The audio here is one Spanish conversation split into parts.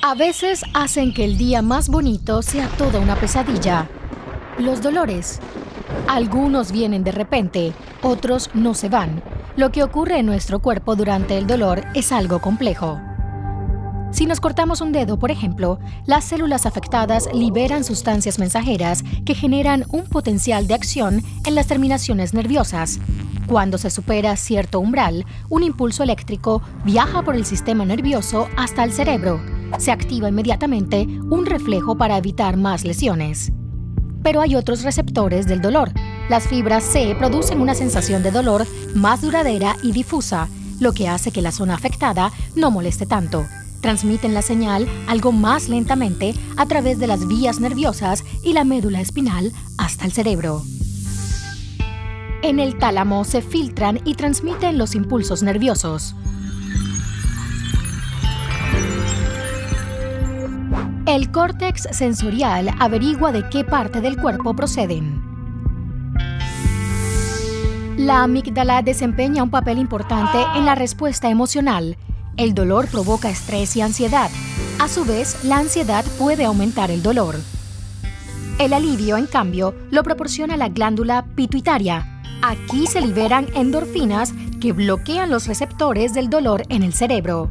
A veces hacen que el día más bonito sea toda una pesadilla. Los dolores. Algunos vienen de repente, otros no se van. Lo que ocurre en nuestro cuerpo durante el dolor es algo complejo. Si nos cortamos un dedo, por ejemplo, las células afectadas liberan sustancias mensajeras que generan un potencial de acción en las terminaciones nerviosas. Cuando se supera cierto umbral, un impulso eléctrico viaja por el sistema nervioso hasta el cerebro. Se activa inmediatamente un reflejo para evitar más lesiones. Pero hay otros receptores del dolor. Las fibras C producen una sensación de dolor más duradera y difusa, lo que hace que la zona afectada no moleste tanto transmiten la señal algo más lentamente a través de las vías nerviosas y la médula espinal hasta el cerebro. En el tálamo se filtran y transmiten los impulsos nerviosos. El córtex sensorial averigua de qué parte del cuerpo proceden. La amígdala desempeña un papel importante en la respuesta emocional el dolor provoca estrés y ansiedad. A su vez, la ansiedad puede aumentar el dolor. El alivio, en cambio, lo proporciona la glándula pituitaria. Aquí se liberan endorfinas que bloquean los receptores del dolor en el cerebro.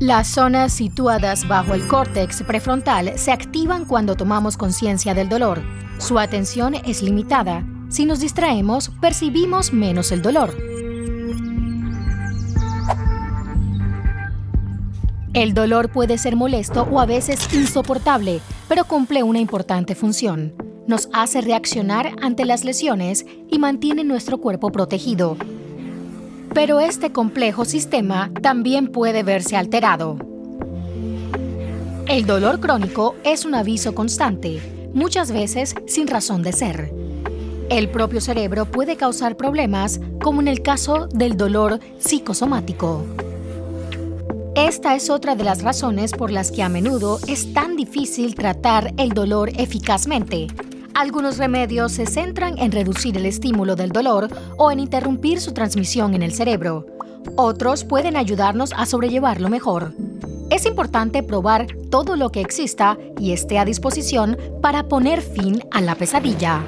Las zonas situadas bajo el córtex prefrontal se activan cuando tomamos conciencia del dolor. Su atención es limitada. Si nos distraemos, percibimos menos el dolor. El dolor puede ser molesto o a veces insoportable, pero cumple una importante función. Nos hace reaccionar ante las lesiones y mantiene nuestro cuerpo protegido. Pero este complejo sistema también puede verse alterado. El dolor crónico es un aviso constante, muchas veces sin razón de ser. El propio cerebro puede causar problemas, como en el caso del dolor psicosomático. Esta es otra de las razones por las que a menudo es tan difícil tratar el dolor eficazmente. Algunos remedios se centran en reducir el estímulo del dolor o en interrumpir su transmisión en el cerebro. Otros pueden ayudarnos a sobrellevarlo mejor. Es importante probar todo lo que exista y esté a disposición para poner fin a la pesadilla.